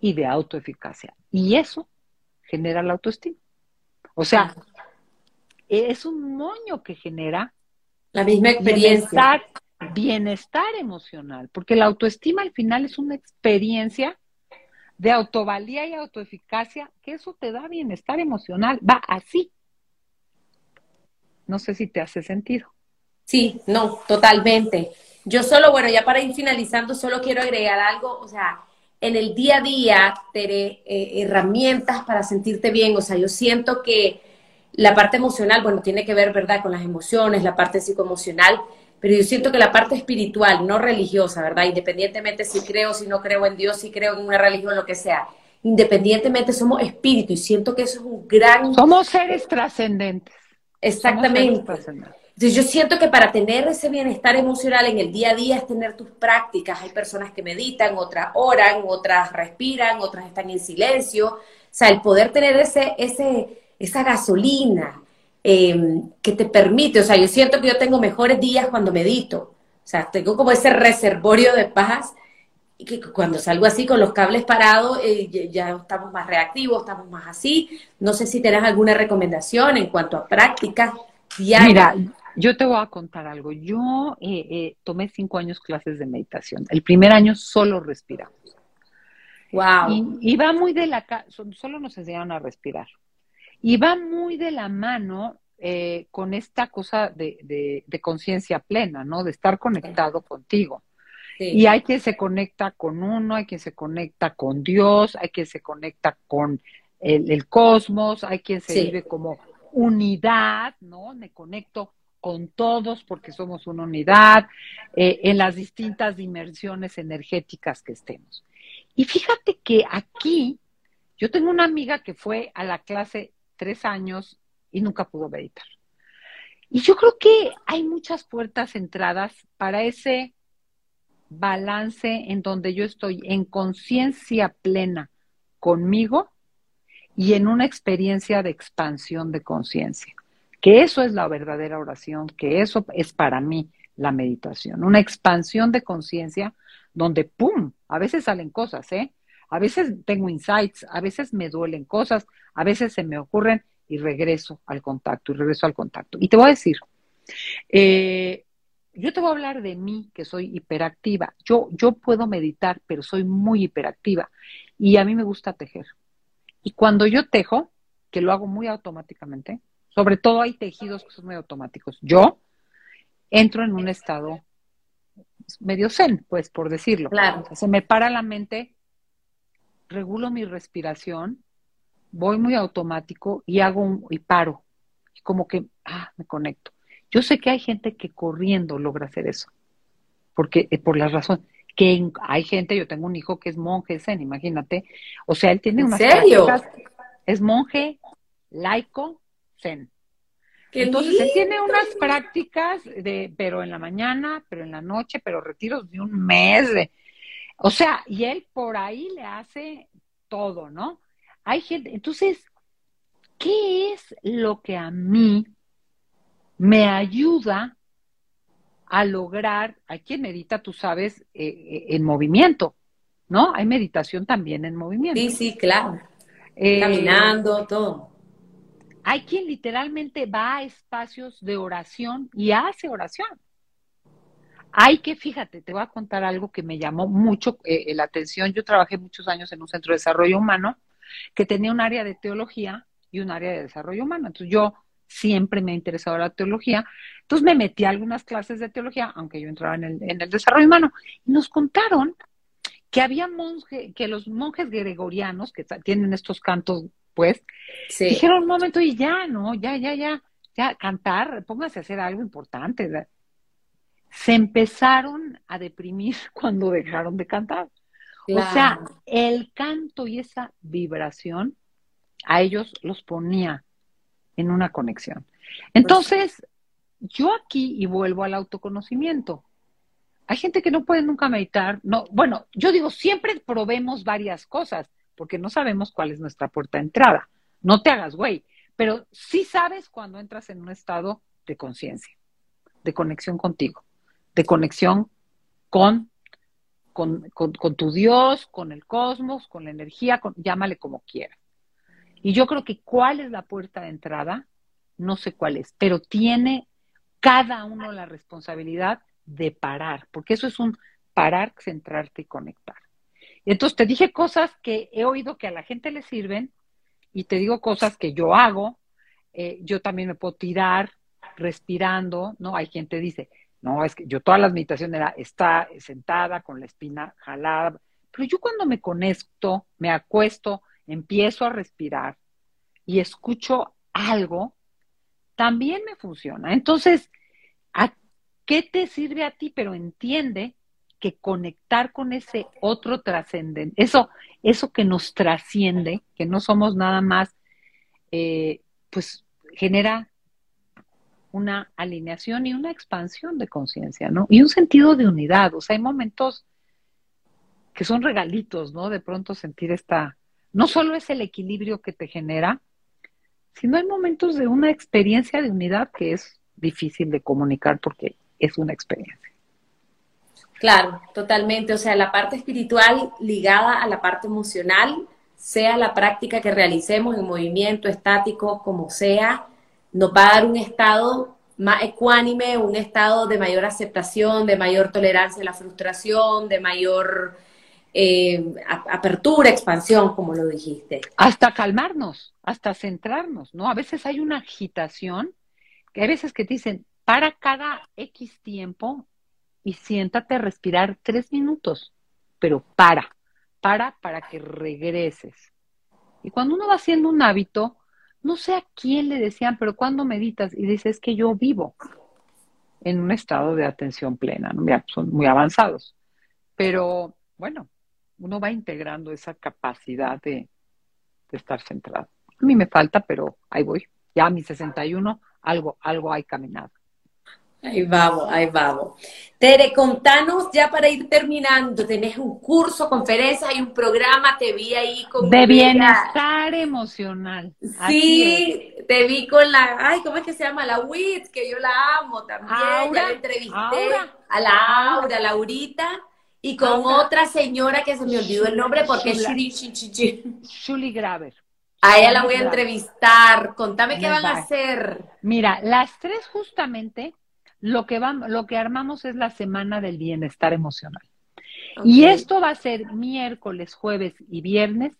y de autoeficacia. Y eso genera la autoestima. O sea, es un moño que genera la misma experiencia. bienestar emocional, porque la autoestima al final es una experiencia de autovalía y autoeficacia, que eso te da bienestar emocional, va así. No sé si te hace sentido. Sí, no, totalmente. Yo solo, bueno, ya para ir finalizando, solo quiero agregar algo, o sea, en el día a día, Tere, eh, herramientas para sentirte bien, o sea, yo siento que la parte emocional, bueno, tiene que ver, ¿verdad?, con las emociones, la parte psicoemocional, pero yo siento que la parte espiritual, no religiosa, ¿verdad? Independientemente si creo, si no creo en Dios, si creo en una religión, lo que sea, independientemente somos espíritu y siento que eso es un gran... Somos seres trascendentes. Exactamente. Entonces yo siento que para tener ese bienestar emocional en el día a día es tener tus prácticas. Hay personas que meditan, otras oran, otras respiran, otras están en silencio. O sea, el poder tener ese, ese, esa gasolina, Em, que te permite, o sea, yo siento que yo tengo mejores días cuando medito, o sea, tengo como ese reservorio de paz y que cuando salgo así con los cables parados eh, ya estamos más reactivos, estamos más así. No sé si tenés alguna recomendación en cuanto a prácticas diarias. Mira, yo te voy a contar algo. Yo eh, eh, tomé cinco años clases de meditación. El primer año solo respiramos. Wow. Y, va muy de la... Solo nos enseñaron a respirar. Y va muy de la mano eh, con esta cosa de, conciencia plena, ¿no? De estar conectado contigo. Y hay quien se conecta con uno, hay quien se conecta con Dios, hay quien se conecta con el, cosmos, hay quien se vive como unidad, ¿no? Me conecto con todos porque somos una unidad eh, en las distintas dimensiones energéticas que estemos. Y fíjate que aquí yo tengo una amiga que fue a la clase tres años y nunca pudo meditar. Y yo creo que hay muchas puertas entradas para ese balance en donde yo estoy en conciencia plena conmigo y en una experiencia de expansión de conciencia. Que eso es la verdadera oración, que eso es para mí la meditación, una expansión de conciencia donde, ¡pum!, a veces salen cosas, ¿eh? A veces tengo insights, a veces me duelen cosas, a veces se me ocurren y regreso al contacto y regreso al contacto. Y te voy a decir, eh, yo te voy a hablar de mí, que soy hiperactiva. Yo, yo puedo meditar, pero soy muy hiperactiva y a mí me gusta tejer. Y cuando yo tejo, que lo hago muy automáticamente, sobre todo hay tejidos que son muy automáticos, yo entro en un estado medio zen, pues por decirlo. Claro. se me para la mente regulo mi respiración, voy muy automático y hago un, y paro. Y como que, ah, me conecto. Yo sé que hay gente que corriendo logra hacer eso. Porque, eh, por la razón, que hay gente, yo tengo un hijo que es monje zen, imagínate. O sea, él tiene una serio? es monje, laico, zen. Entonces, él tiene unas prácticas de, pero en la mañana, pero en la noche, pero retiros de un mes, de, o sea, y él por ahí le hace todo, ¿no? Hay gente, entonces, ¿qué es lo que a mí me ayuda a lograr, hay quien medita, tú sabes, eh, eh, en movimiento, ¿no? Hay meditación también en movimiento. Sí, sí, claro. Eh, Caminando, todo. Hay quien literalmente va a espacios de oración y hace oración. Hay que, fíjate, te voy a contar algo que me llamó mucho eh, eh, la atención. Yo trabajé muchos años en un centro de desarrollo humano que tenía un área de teología y un área de desarrollo humano. Entonces yo siempre me ha interesado la teología. Entonces me metí a algunas clases de teología, aunque yo entraba en el, en el desarrollo humano. Y nos contaron que había monjes, que los monjes gregorianos, que tienen estos cantos, pues, dijeron un momento y ya, ¿no? Ya, ya, ya, ya, cantar, póngase a hacer algo importante se empezaron a deprimir cuando dejaron de cantar. O sea, el canto y esa vibración a ellos los ponía en una conexión. Entonces, yo aquí y vuelvo al autoconocimiento. Hay gente que no puede nunca meditar. No, bueno, yo digo, siempre probemos varias cosas, porque no sabemos cuál es nuestra puerta de entrada. No te hagas güey, pero sí sabes cuando entras en un estado de conciencia, de conexión contigo de conexión con, con, tu Dios, con el cosmos, con la energía, llámale como quieras. Y yo creo que cuál es la puerta de entrada, no sé cuál es, pero tiene cada uno la responsabilidad de parar, porque eso es un parar, centrarte y conectar. Entonces te dije cosas que he oído que a la gente le sirven y te digo cosas que yo hago. Eh, yo también me puedo tirar respirando, ¿no? Hay quien te dice, no, es que yo todas las meditaciones era está sentada con la espina jalada, pero yo cuando me conecto, me acuesto, empiezo a respirar y escucho algo, también me funciona. Entonces, ¿a qué te sirve a ti? Pero entiende que conectar con ese otro trascendente, eso, eso que nos trasciende, que no somos nada más, eh, pues genera una alineación y una expansión de conciencia, ¿no? Y un sentido de unidad. O sea, hay momentos que son regalitos, ¿no? De pronto sentir esta, no solo es el equilibrio que te genera, sino hay momentos de una experiencia de unidad que es difícil de comunicar porque es una experiencia. Claro, totalmente. O sea, la parte espiritual ligada a la parte emocional, sea la práctica que realicemos en movimiento estático, como sea, nos va a dar un estado más ecuánime, un estado de mayor aceptación, de mayor tolerancia a la frustración, de mayor eh, apertura, expansión, como lo dijiste. Hasta calmarnos, hasta centrarnos, ¿no? A veces hay una agitación, que hay veces que te dicen, para cada X tiempo, y siéntate a respirar tres minutos, pero para, para para que regreses. Y cuando uno va haciendo un hábito, no sé a quién le decían, pero cuando meditas y dices que yo vivo en un estado de atención plena, ¿no? son muy avanzados, pero bueno, uno va integrando esa capacidad de, de estar centrado. A mí me falta, pero ahí voy. Ya a mis 61, algo, algo hay caminado. Ahí vamos, ahí vamos. Tere, contanos ya para ir terminando, tenés un curso, conferencia, hay un programa, te vi ahí con... De bienestar emocional. Sí, te vi con la, ay, ¿cómo es que se llama? La WIT, que yo la amo también, ya la entrevisté a la Aura, Laurita, y con otra señora que se me olvidó el nombre porque es Shuli Graver. A ella la voy a entrevistar. Contame qué van a hacer. Mira, las tres justamente lo que, vamos, lo que armamos es la semana del bienestar emocional. Y esto va a ser miércoles, jueves y viernes,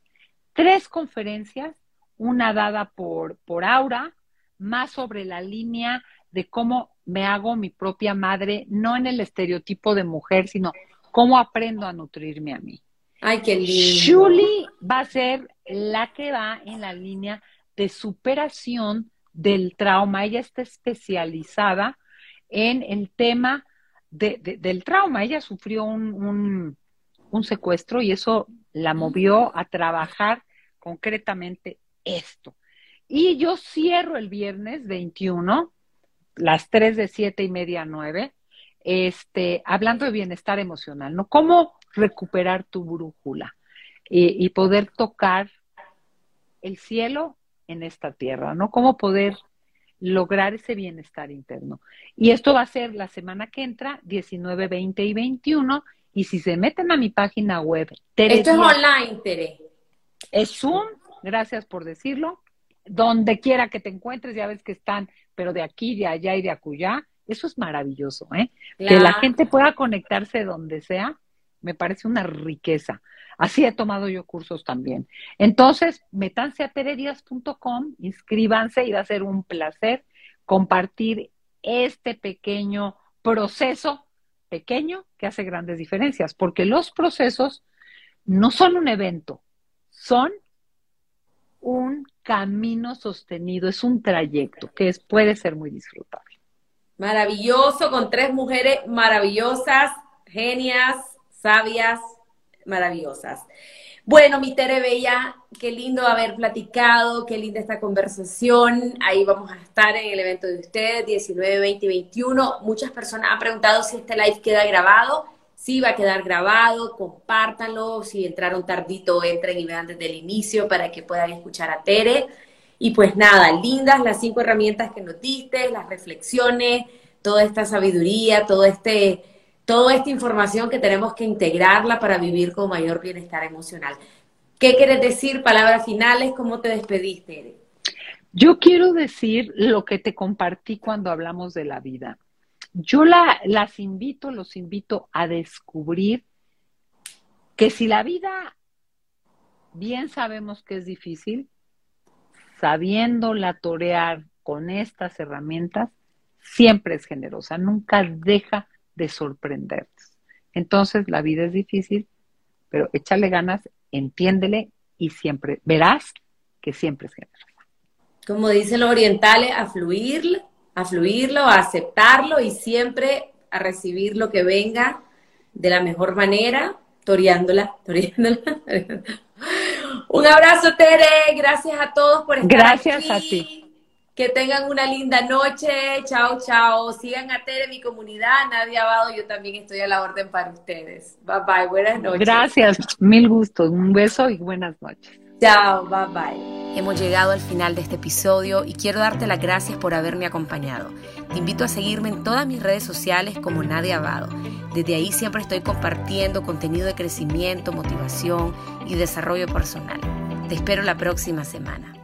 tres conferencias, una dada por, por Aura, más sobre la línea de cómo me hago mi propia madre, no en el estereotipo de mujer, sino cómo aprendo a nutrirme a mí. Ay, qué lindo. Julie va a ser la que va en la línea de superación del trauma. Ella está especializada en el tema del trauma. Ella sufrió un, secuestro y eso la movió a trabajar concretamente esto. Y yo cierro el viernes 21, las 3 de 7 y media a 9, este, hablando de bienestar emocional, ¿no? ¿Cómo recuperar tu brújula y, y poder tocar el cielo en esta tierra, ¿no? ¿Cómo poder lograr ese bienestar interno. Y esto va a ser la semana que entra, 19, 20 y 21. Y si se meten a mi página web, Esto es online, Tere. Es un, gracias por decirlo, donde quiera que te encuentres, ya ves que están, pero de aquí, de allá y de acullá. Eso es maravilloso, ¿eh? Que la gente pueda conectarse donde sea, me parece una riqueza. Así he tomado yo cursos también. Entonces, metanse a teredias.com, inscríbanse y va a ser un placer compartir este pequeño proceso, pequeño, que hace grandes diferencias, porque los procesos no son un evento, son un camino sostenido, es un trayecto que puede ser muy disfrutable. Maravilloso, con tres mujeres maravillosas, genias, sabias, maravillosas. Bueno, mi Tere Bella, qué lindo haber platicado, qué linda esta conversación. Ahí vamos a estar en el evento de ustedes, 19, 20 y 21. Muchas personas han preguntado si este live queda grabado. Sí, va a quedar grabado, compártanlo. Si entraron tardito, entren y vean desde el inicio para que puedan escuchar a Tere. Y pues nada, lindas las cinco herramientas que nos diste, las reflexiones, toda esta sabiduría, todo este toda esta información que tenemos que integrarla para vivir con mayor bienestar emocional. ¿Qué quieres decir? Palabras finales, ¿cómo te despediste? Yo quiero decir lo que te compartí cuando hablamos de la vida. yo la, las invito, los invito a descubrir que si la vida bien sabemos que es difícil, sabiéndola torear con estas herramientas, siempre es generosa, nunca deja de sorprendernos. Entonces, la vida es difícil, pero échale ganas, entiéndele y siempre verás que siempre es generosa. Como dicen los orientales, a fluir, a fluirlo, a aceptarlo y siempre a recibir lo que venga de la mejor manera, toreándola, toreándola. Un abrazo, Tere. Gracias a todos por estar Gracias a ti. Que tengan una linda noche. Chao, chao. Sigan a Tere, mi comunidad. Nadia Abado, yo también estoy a la orden para ustedes. Bye bye. Buenas noches. Gracias. Mil gustos. Un beso y buenas noches. Chao. Bye bye. Hemos llegado al final de este episodio y quiero darte las gracias por haberme acompañado. Te invito a seguirme en todas mis redes sociales como Nadia Abado. Desde ahí siempre estoy compartiendo contenido de crecimiento, motivación y desarrollo personal. Te espero la próxima semana.